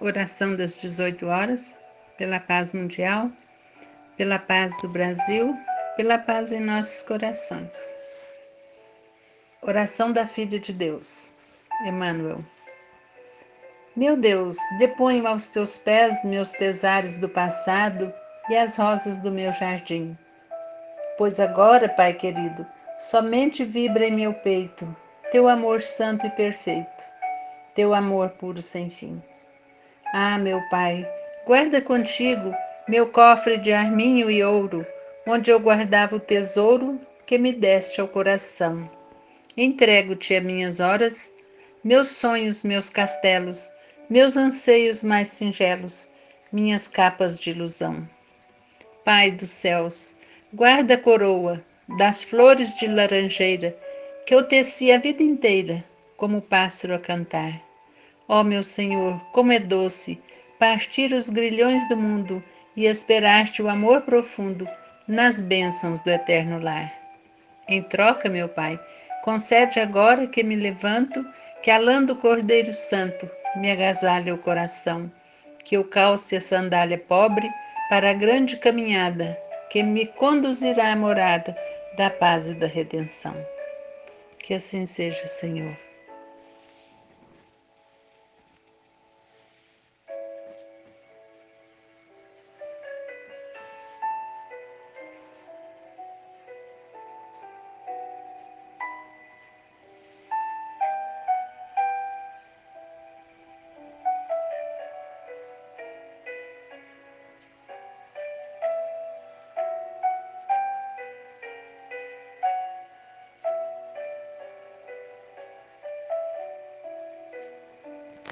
oração das 18 horas, pela paz mundial, pela paz do Brasil, pela paz em nossos corações. Oração da Filha de Deus, Emmanuel. Meu Deus, deponho aos teus pés meus pesares do passado e as rosas do meu jardim. Pois agora, Pai querido, somente vibra em meu peito teu amor santo e perfeito, teu amor puro sem fim. Ah, meu Pai, guarda contigo meu cofre de arminho e ouro, onde eu guardava o tesouro que me deste ao coração. Entrego-te as minhas horas, meus sonhos, meus castelos, meus anseios mais singelos, minhas capas de ilusão. Pai dos céus, guarda a coroa das flores de laranjeira que eu teci a vida inteira, como pássaro a cantar. Ó meu Senhor, como é doce partir os grilhões do mundo e esperar-te o amor profundo nas bênçãos do eterno lar. Em troca, meu Pai, concede agora que me levanto, que alando o Cordeiro Santo me agasalhe o coração, que eu calce a sandália pobre para a grande caminhada que me conduzirá à morada da paz e da redenção. Que assim seja, Senhor.